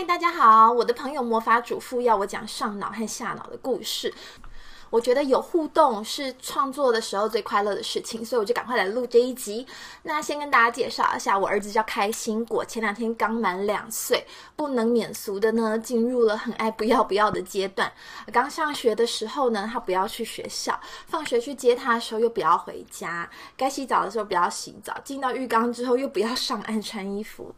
嗨，大家好！我的朋友魔法主妇要我讲上脑和下脑的故事。我觉得有互动是创作的时候最快乐的事情，所以我就赶快来录这一集。那先跟大家介绍一下，我儿子叫开心果，前两天刚满两岁，不能免俗的呢，进入了很爱不要不要的阶段。刚上学的时候呢，他不要去学校，放学去接他的时候又不要回家，该洗澡的时候不要洗澡，进到浴缸之后又不要上岸穿衣服。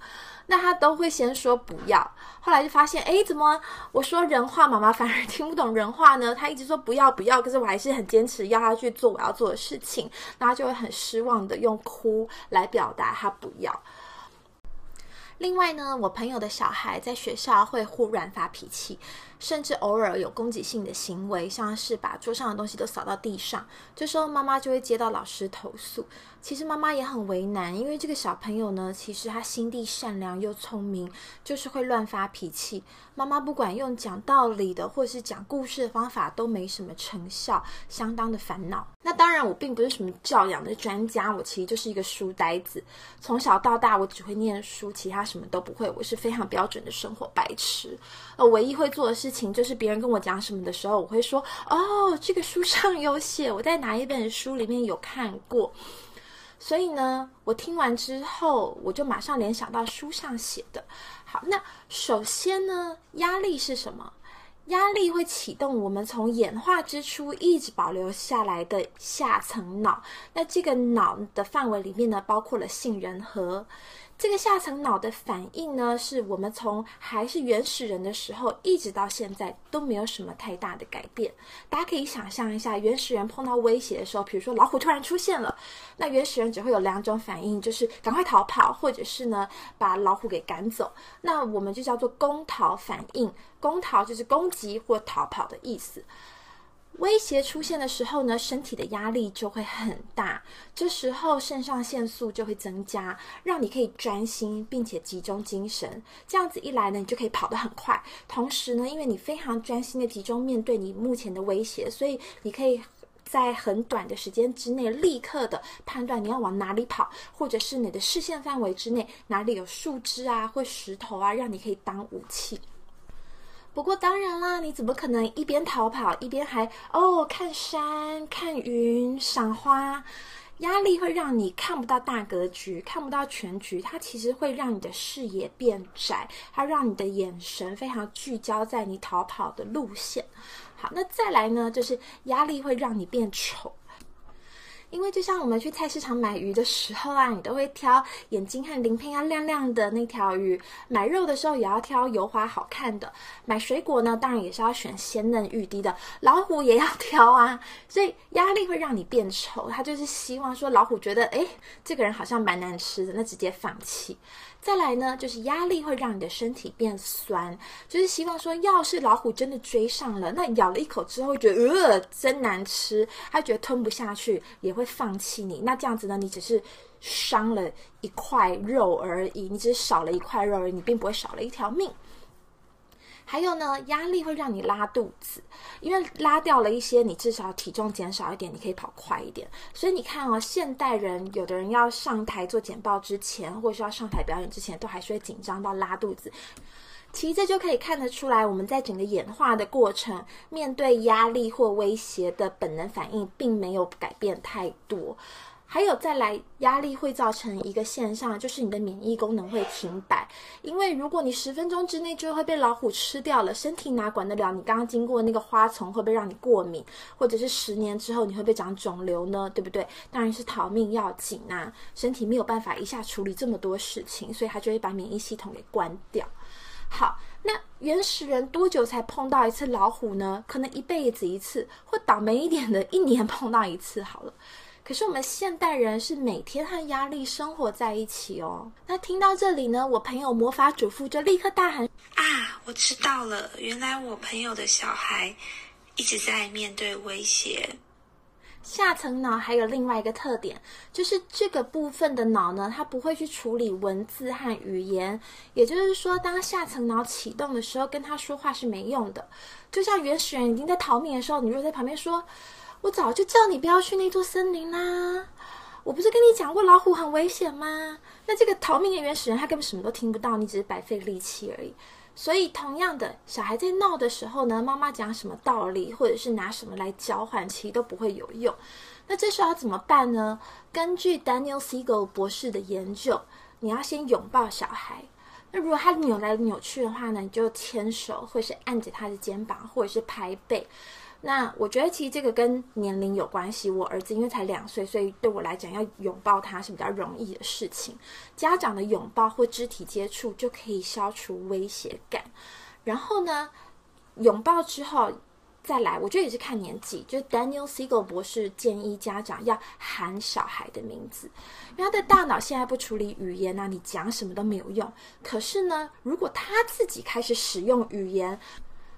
那他都会先说不要，后来就发现，哎，怎么我说人话，妈妈反而 听不懂人话呢？他一直说不要不要，可是我还是很坚持要他去做我要做的事情，那他就会很失望的用哭来表达他不要。另外呢，我朋友的小孩在学校会忽然发脾气，甚至偶尔有攻击性的行为，像是把桌上的东西都扫到地上。这时候妈妈就会接到老师投诉。其实妈妈也很为难，因为这个小朋友呢，其实他心地善良又聪明，就是会乱发脾气。妈妈不管用讲道理的或是讲故事的方法，都没什么成效，相当的烦恼。那当然，我并不是什么教养的专家，我其实就是一个书呆子。从小到大，我只会念书，其他什么都不会。我是非常标准的生活白痴。呃，唯一会做的事情就是别人跟我讲什么的时候，我会说：“哦，这个书上有写，我在哪一本书里面有看过。”所以呢，我听完之后，我就马上联想到书上写的。好，那首先呢，压力是什么？压力会启动我们从演化之初一直保留下来的下层脑。那这个脑的范围里面呢，包括了杏仁核。这个下层脑的反应呢，是我们从还是原始人的时候，一直到现在都没有什么太大的改变。大家可以想象一下，原始人碰到威胁的时候，比如说老虎突然出现了，那原始人只会有两种反应，就是赶快逃跑，或者是呢把老虎给赶走。那我们就叫做攻逃反应，攻逃就是攻击或逃跑的意思。威胁出现的时候呢，身体的压力就会很大，这时候肾上腺素就会增加，让你可以专心并且集中精神。这样子一来呢，你就可以跑得很快。同时呢，因为你非常专心的集中面对你目前的威胁，所以你可以在很短的时间之内立刻的判断你要往哪里跑，或者是你的视线范围之内哪里有树枝啊或石头啊，让你可以当武器。不过当然啦，你怎么可能一边逃跑一边还哦看山看云赏花？压力会让你看不到大格局，看不到全局。它其实会让你的视野变窄，它让你的眼神非常聚焦在你逃跑的路线。好，那再来呢，就是压力会让你变丑。因为就像我们去菜市场买鱼的时候啊，你都会挑眼睛和鳞片要亮亮的那条鱼；买肉的时候也要挑油滑好看的；买水果呢，当然也是要选鲜嫩欲滴的。老虎也要挑啊，所以压力会让你变丑。他就是希望说，老虎觉得，哎，这个人好像蛮难吃的，那直接放弃。再来呢，就是压力会让你的身体变酸，就是希望说，要是老虎真的追上了，那咬了一口之后，觉得呃真难吃，他觉得吞不下去，也会放弃你。那这样子呢，你只是伤了一块肉而已，你只是少了一块肉而已，你并不会少了一条命。还有呢，压力会让你拉肚子，因为拉掉了一些，你至少体重减少一点，你可以跑快一点。所以你看哦，现代人有的人要上台做简报之前，或者是要上台表演之前，都还是会紧张到拉肚子。其实这就可以看得出来，我们在整个演化的过程，面对压力或威胁的本能反应，并没有改变太多。还有再来，压力会造成一个现象，就是你的免疫功能会停摆。因为如果你十分钟之内就会被老虎吃掉了，身体哪管得了？你刚刚经过那个花丛会不会让你过敏？或者是十年之后你会不会长肿瘤呢？对不对？当然是逃命要紧啊！身体没有办法一下处理这么多事情，所以它就会把免疫系统给关掉。好，那原始人多久才碰到一次老虎呢？可能一辈子一次，或倒霉一点的，一年碰到一次好了。可是我们现代人是每天和压力生活在一起哦。那听到这里呢，我朋友魔法主妇就立刻大喊：“啊，我知道了！原来我朋友的小孩一直在面对威胁。下层脑还有另外一个特点，就是这个部分的脑呢，它不会去处理文字和语言。也就是说，当下层脑启动的时候，跟他说话是没用的。就像原始人已经在逃命的时候，你如果在旁边说。”我早就叫你不要去那座森林啦！我不是跟你讲过老虎很危险吗？那这个逃命的原始人他根本什么都听不到，你只是白费力气而已。所以，同样的，小孩在闹的时候呢，妈妈讲什么道理，或者是拿什么来交换，其实都不会有用。那这时候要怎么办呢？根据 Daniel Siegel 博士的研究，你要先拥抱小孩。那如果他扭来扭去的话呢，你就牵手，或是按着他的肩膀，或者是拍背。那我觉得其实这个跟年龄有关系。我儿子因为才两岁，所以对我来讲要拥抱他是比较容易的事情。家长的拥抱或肢体接触就可以消除威胁感。然后呢，拥抱之后再来，我觉得也是看年纪。就 Daniel Siegel 博士建议家长要喊小孩的名字，因为他的大脑现在不处理语言啊，你讲什么都没有用。可是呢，如果他自己开始使用语言，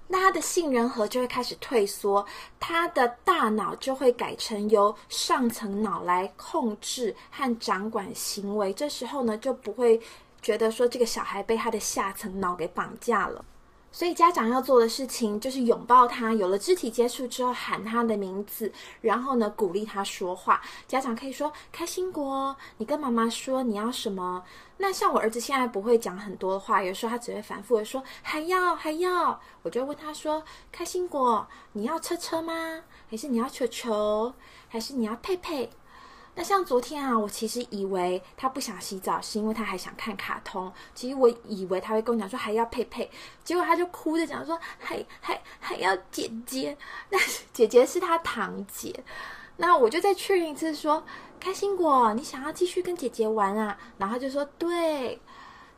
那他的杏仁核就会开始退缩，他的大脑就会改成由上层脑来控制和掌管行为。这时候呢，就不会觉得说这个小孩被他的下层脑给绑架了。所以家长要做的事情就是拥抱他，有了肢体接触之后喊他的名字，然后呢鼓励他说话。家长可以说：“开心果，你跟妈妈说你要什么。”那像我儿子现在不会讲很多话，有时候他只会反复的说还要还要，我就问他说：“开心果，你要车车吗？还是你要球球？还是你要佩佩？”那像昨天啊，我其实以为他不想洗澡，是因为他还想看卡通。其实我以为他会跟我讲说还要佩佩，结果他就哭着讲说还还还要姐姐。那姐姐是他堂姐。那我就再确认一次说。开心果，你想要继续跟姐姐玩啊？然后就说对。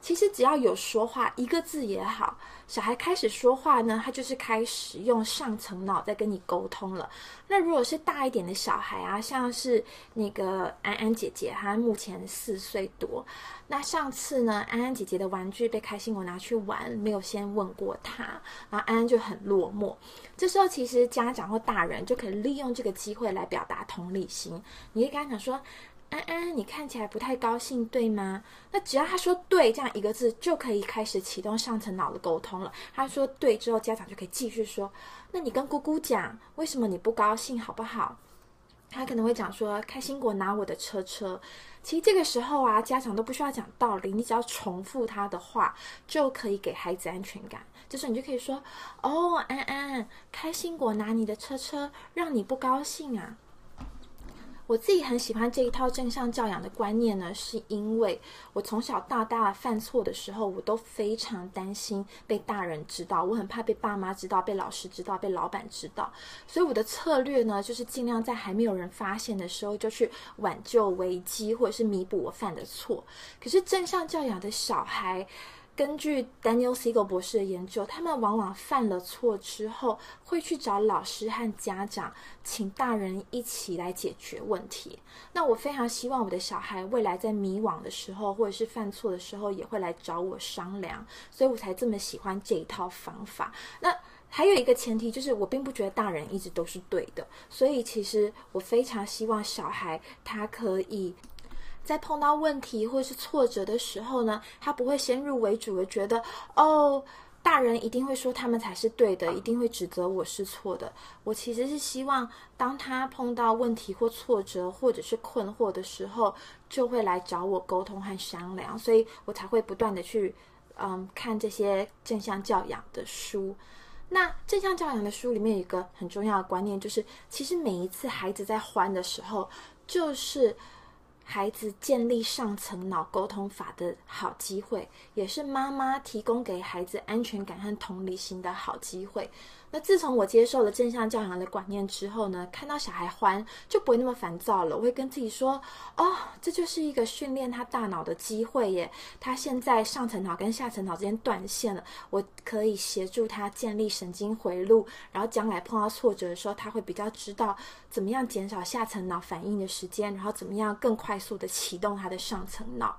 其实只要有说话，一个字也好，小孩开始说话呢，他就是开始用上层脑在跟你沟通了。那如果是大一点的小孩啊，像是那个安安姐姐，她目前四岁多。那上次呢，安安姐姐的玩具被开心果拿去玩，没有先问过她，然后安安就很落寞。这时候其实家长或大人就可以利用这个机会来表达同理心，你可以跟他讲说。安安，你看起来不太高兴，对吗？那只要他说“对”这样一个字，就可以开始启动上层脑的沟通了。他说“对”之后，家长就可以继续说：“那你跟姑姑讲，为什么你不高兴，好不好？”他可能会讲说：“开心果拿我的车车。”其实这个时候啊，家长都不需要讲道理，你只要重复他的话，就可以给孩子安全感。就是你就可以说：“哦，安安，开心果拿你的车车，让你不高兴啊。”我自己很喜欢这一套正向教养的观念呢，是因为我从小到大犯错的时候，我都非常担心被大人知道，我很怕被爸妈知道、被老师知道、被老板知道，所以我的策略呢，就是尽量在还没有人发现的时候就去挽救危机，或者是弥补我犯的错。可是正向教养的小孩。根据 Daniel Siegel 博士的研究，他们往往犯了错之后，会去找老师和家长，请大人一起来解决问题。那我非常希望我的小孩未来在迷惘的时候，或者是犯错的时候，也会来找我商量。所以我才这么喜欢这一套方法。那还有一个前提就是，我并不觉得大人一直都是对的。所以其实我非常希望小孩他可以。在碰到问题或是挫折的时候呢，他不会先入为主的觉得，哦，大人一定会说他们才是对的，一定会指责我是错的。我其实是希望，当他碰到问题或挫折或者是困惑的时候，就会来找我沟通和商量，所以我才会不断的去，嗯，看这些正向教养的书。那正向教养的书里面有一个很重要的观念，就是其实每一次孩子在欢的时候，就是。孩子建立上层脑沟通法的好机会，也是妈妈提供给孩子安全感和同理心的好机会。那自从我接受了正向教养的观念之后呢，看到小孩欢就不会那么烦躁了。我会跟自己说：“哦，这就是一个训练他大脑的机会耶！他现在上层脑跟下层脑之间断线了，我可以协助他建立神经回路，然后将来碰到挫折的时候，他会比较知道怎么样减少下层脑反应的时间，然后怎么样更快速的启动他的上层脑。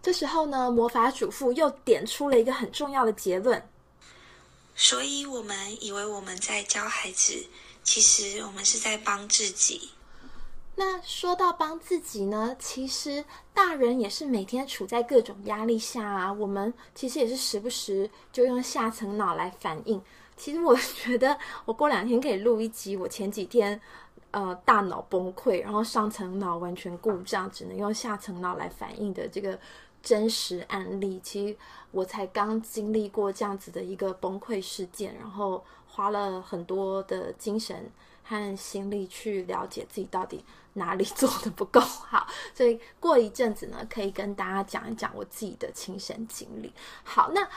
这时候呢，魔法主妇又点出了一个很重要的结论。”所以，我们以为我们在教孩子，其实我们是在帮自己。那说到帮自己呢，其实大人也是每天处在各种压力下啊。我们其实也是时不时就用下层脑来反应。其实我觉得，我过两天可以录一集。我前几天呃大脑崩溃，然后上层脑完全故障，只能用下层脑来反应的这个真实案例。其实我才刚经历过这样子的一个崩溃事件，然后花了很多的精神和心力去了解自己到底哪里 做的不够好。所以过一阵子呢，可以跟大家讲一讲我自己的亲身经历。好，那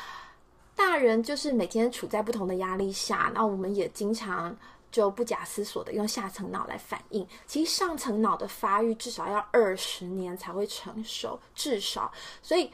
大人就是每天处在不同的压力下，那我们也经常。就不假思索的用下层脑来反应，其实上层脑的发育至少要二十年才会成熟，至少。所以，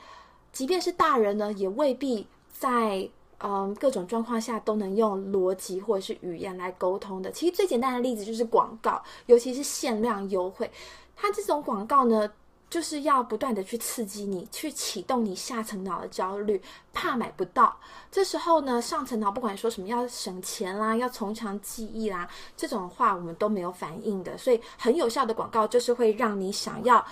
即便是大人呢，也未必在嗯各种状况下都能用逻辑或者是语言来沟通的。其实最简单的例子就是广告，尤其是限量优惠，它这种广告呢。就是要不断的去刺激你，去启动你下层脑的焦虑，怕买不到。这时候呢，上层脑不管说什么要省钱啦，要从长计议啦，这种话我们都没有反应的。所以很有效的广告就是会让你想要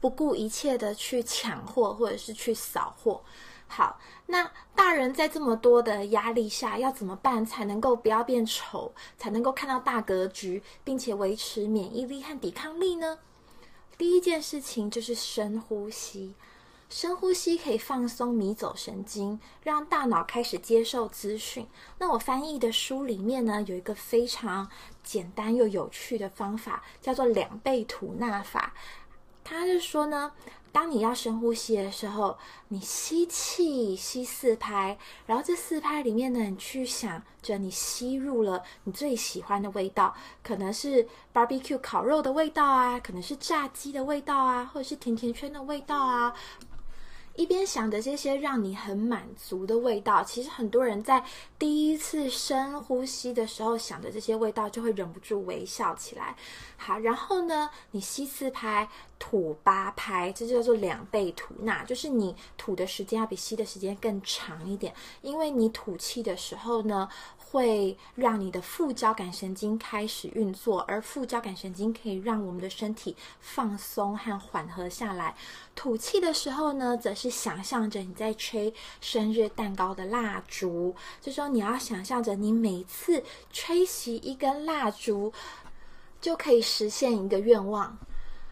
不顾一切的去抢货或者是去扫货。好，那大人在这么多的压力下要怎么办才能够不要变丑，才能够看到大格局，并且维持免疫力和抵抗力呢？第一件事情就是深呼吸，深呼吸可以放松迷走神经，让大脑开始接受资讯。那我翻译的书里面呢，有一个非常简单又有趣的方法，叫做两倍吐纳法。他是说呢。当你要深呼吸的时候，你吸气吸四拍，然后这四拍里面呢，你去想着你吸入了你最喜欢的味道，可能是 barbecue 烤肉的味道啊，可能是炸鸡的味道啊，或者是甜甜圈的味道啊。一边想着这些让你很满足的味道，其实很多人在第一次深呼吸的时候想着这些味道，就会忍不住微笑起来。好，然后呢，你吸四拍，吐八拍，这就叫做两倍吐纳，就是你吐的时间要比吸的时间更长一点，因为你吐气的时候呢。会让你的副交感神经开始运作，而副交感神经可以让我们的身体放松和缓和下来。吐气的时候呢，则是想象着你在吹生日蛋糕的蜡烛。就说你要想象着你每次吹熄一根蜡烛，就可以实现一个愿望。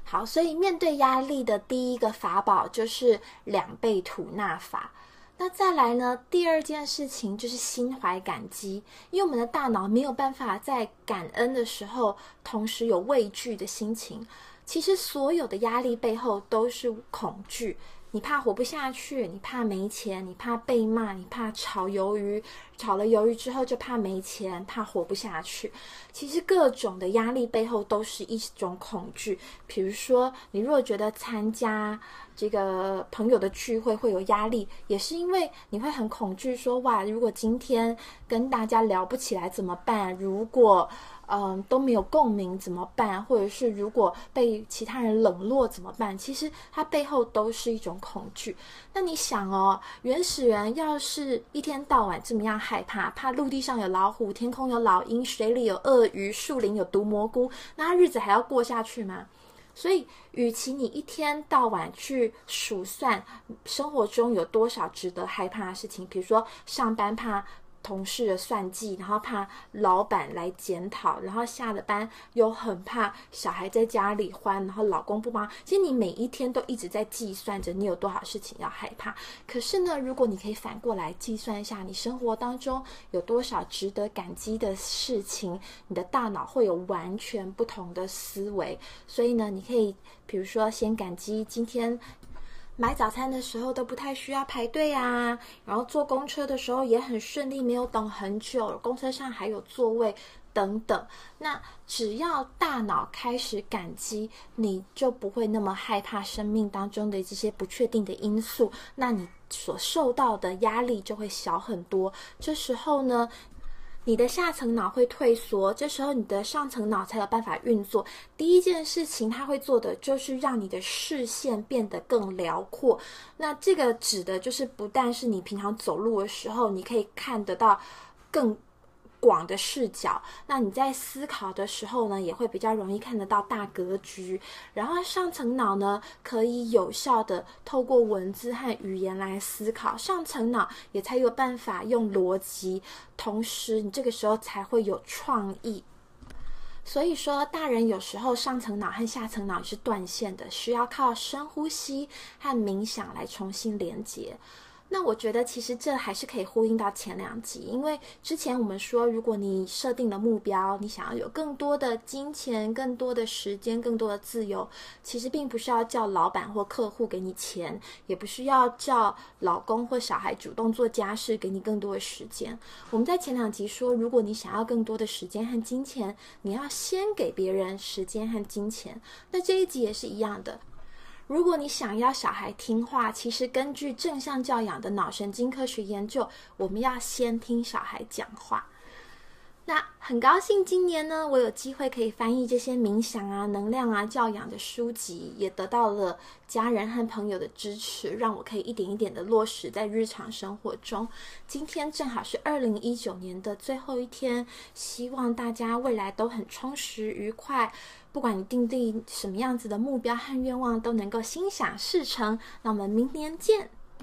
好，所以面对压力的第一个法宝就是两倍吐纳法。那再来呢？第二件事情就是心怀感激，因为我们的大脑没有办法在感恩的时候同时有畏惧的心情。其实所有的压力背后都是恐惧。你怕活不下去，你怕没钱，你怕被骂，你怕炒鱿鱼，炒了鱿鱼之后就怕没钱，怕活不下去。其实各种的压力背后都是一种恐惧。比如说，你如果觉得参加这个朋友的聚会会有压力，也是因为你会很恐惧，说哇，如果今天跟大家聊不起来怎么办？如果嗯，都没有共鸣怎么办？或者是如果被其他人冷落怎么办？其实它背后都是一种恐惧。那你想哦，原始人要是一天到晚这么样害怕，怕陆地上有老虎，天空有老鹰，水里有鳄鱼，树林有毒蘑菇，那日子还要过下去吗？所以，与其你一天到晚去数算生活中有多少值得害怕的事情，比如说上班怕。同事的算计，然后怕老板来检讨，然后下了班又很怕小孩在家里欢，然后老公不帮。其实你每一天都一直在计算着你有多少事情要害怕。可是呢，如果你可以反过来计算一下，你生活当中有多少值得感激的事情，你的大脑会有完全不同的思维。所以呢，你可以比如说先感激今天。买早餐的时候都不太需要排队啊，然后坐公车的时候也很顺利，没有等很久，公车上还有座位等等。那只要大脑开始感激，你就不会那么害怕生命当中的这些不确定的因素，那你所受到的压力就会小很多。这时候呢？你的下层脑会退缩，这时候你的上层脑才有办法运作。第一件事情，它会做的就是让你的视线变得更辽阔。那这个指的就是，不但是你平常走路的时候，你可以看得到更。广的视角，那你在思考的时候呢，也会比较容易看得到大格局。然后上层脑呢，可以有效的透过文字和语言来思考，上层脑也才有办法用逻辑，同时你这个时候才会有创意。所以说，大人有时候上层脑和下层脑是断线的，需要靠深呼吸和冥想来重新连接。那我觉得其实这还是可以呼应到前两集，因为之前我们说，如果你设定了目标，你想要有更多的金钱、更多的时间、更多的自由，其实并不是要叫老板或客户给你钱，也不是要叫老公或小孩主动做家事给你更多的时间。我们在前两集说，如果你想要更多的时间和金钱，你要先给别人时间和金钱。那这一集也是一样的。如果你想要小孩听话，其实根据正向教养的脑神经科学研究，我们要先听小孩讲话。那很高兴今年呢，我有机会可以翻译这些冥想啊、能量啊、教养的书籍，也得到了家人和朋友的支持，让我可以一点一点的落实在日常生活中。今天正好是二零一九年的最后一天，希望大家未来都很充实愉快。不管你定定什么样子的目标和愿望，都能够心想事成。那我们明年见。